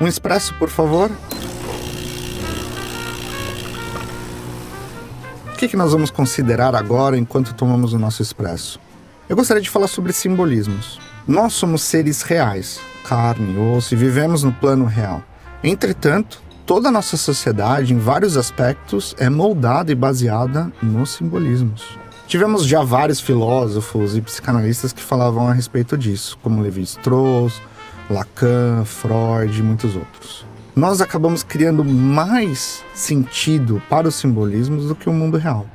Um expresso, por favor. O que, que nós vamos considerar agora enquanto tomamos o nosso expresso? Eu gostaria de falar sobre simbolismos. Nós somos seres reais, carne, osso e vivemos no plano real. Entretanto, toda a nossa sociedade, em vários aspectos, é moldada e baseada nos simbolismos. Tivemos já vários filósofos e psicanalistas que falavam a respeito disso, como Levi-Strauss, Lacan, Freud e muitos outros. Nós acabamos criando mais sentido para os simbolismos do que o mundo real.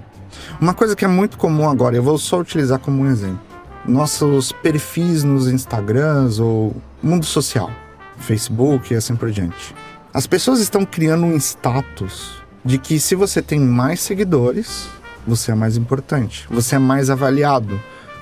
Uma coisa que é muito comum agora, eu vou só utilizar como um exemplo. Nossos perfis nos Instagrams ou mundo social, Facebook e assim por diante. As pessoas estão criando um status de que se você tem mais seguidores, você é mais importante, você é mais avaliado,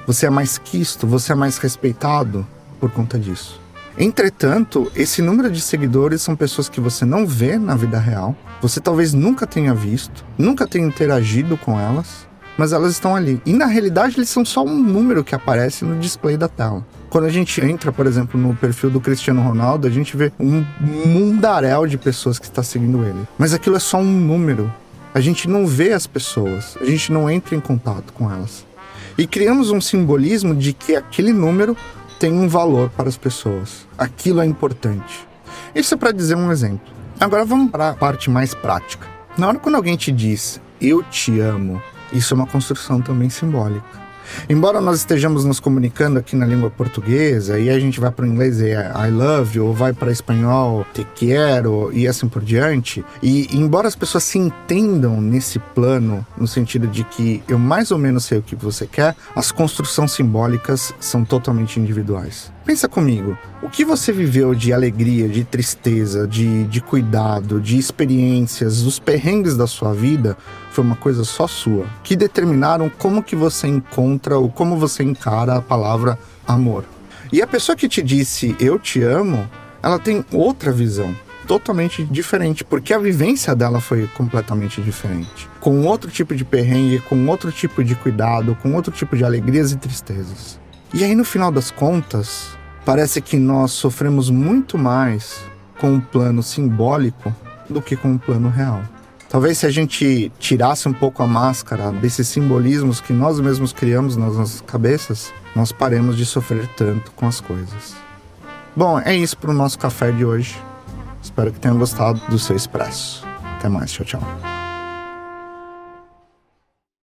você é mais quisto, você é mais respeitado por conta disso. Entretanto, esse número de seguidores são pessoas que você não vê na vida real, você talvez nunca tenha visto, nunca tenha interagido com elas, mas elas estão ali. E na realidade, eles são só um número que aparece no display da tela. Quando a gente entra, por exemplo, no perfil do Cristiano Ronaldo, a gente vê um mundaréu de pessoas que está seguindo ele. Mas aquilo é só um número. A gente não vê as pessoas, a gente não entra em contato com elas. E criamos um simbolismo de que aquele número tem um valor para as pessoas. Aquilo é importante. Isso é para dizer um exemplo. Agora vamos para a parte mais prática. Na hora quando alguém te diz eu te amo, isso é uma construção também simbólica. Embora nós estejamos nos comunicando aqui na língua portuguesa e a gente vai para o inglês e é I love you, ou vai para espanhol te quero e assim por diante, e embora as pessoas se entendam nesse plano, no sentido de que eu mais ou menos sei o que você quer, as construções simbólicas são totalmente individuais. Pensa comigo, o que você viveu de alegria, de tristeza, de, de cuidado, de experiências, os perrengues da sua vida foi uma coisa só sua, que determinaram como que você encontra ou como você encara a palavra amor. E a pessoa que te disse eu te amo, ela tem outra visão, totalmente diferente, porque a vivência dela foi completamente diferente. Com outro tipo de perrengue, com outro tipo de cuidado, com outro tipo de alegrias e tristezas. E aí, no final das contas, parece que nós sofremos muito mais com um plano simbólico do que com um plano real. Talvez se a gente tirasse um pouco a máscara desses simbolismos que nós mesmos criamos nas nossas cabeças, nós paremos de sofrer tanto com as coisas. Bom, é isso para o nosso café de hoje. Espero que tenham gostado do seu expresso. Até mais, tchau, tchau.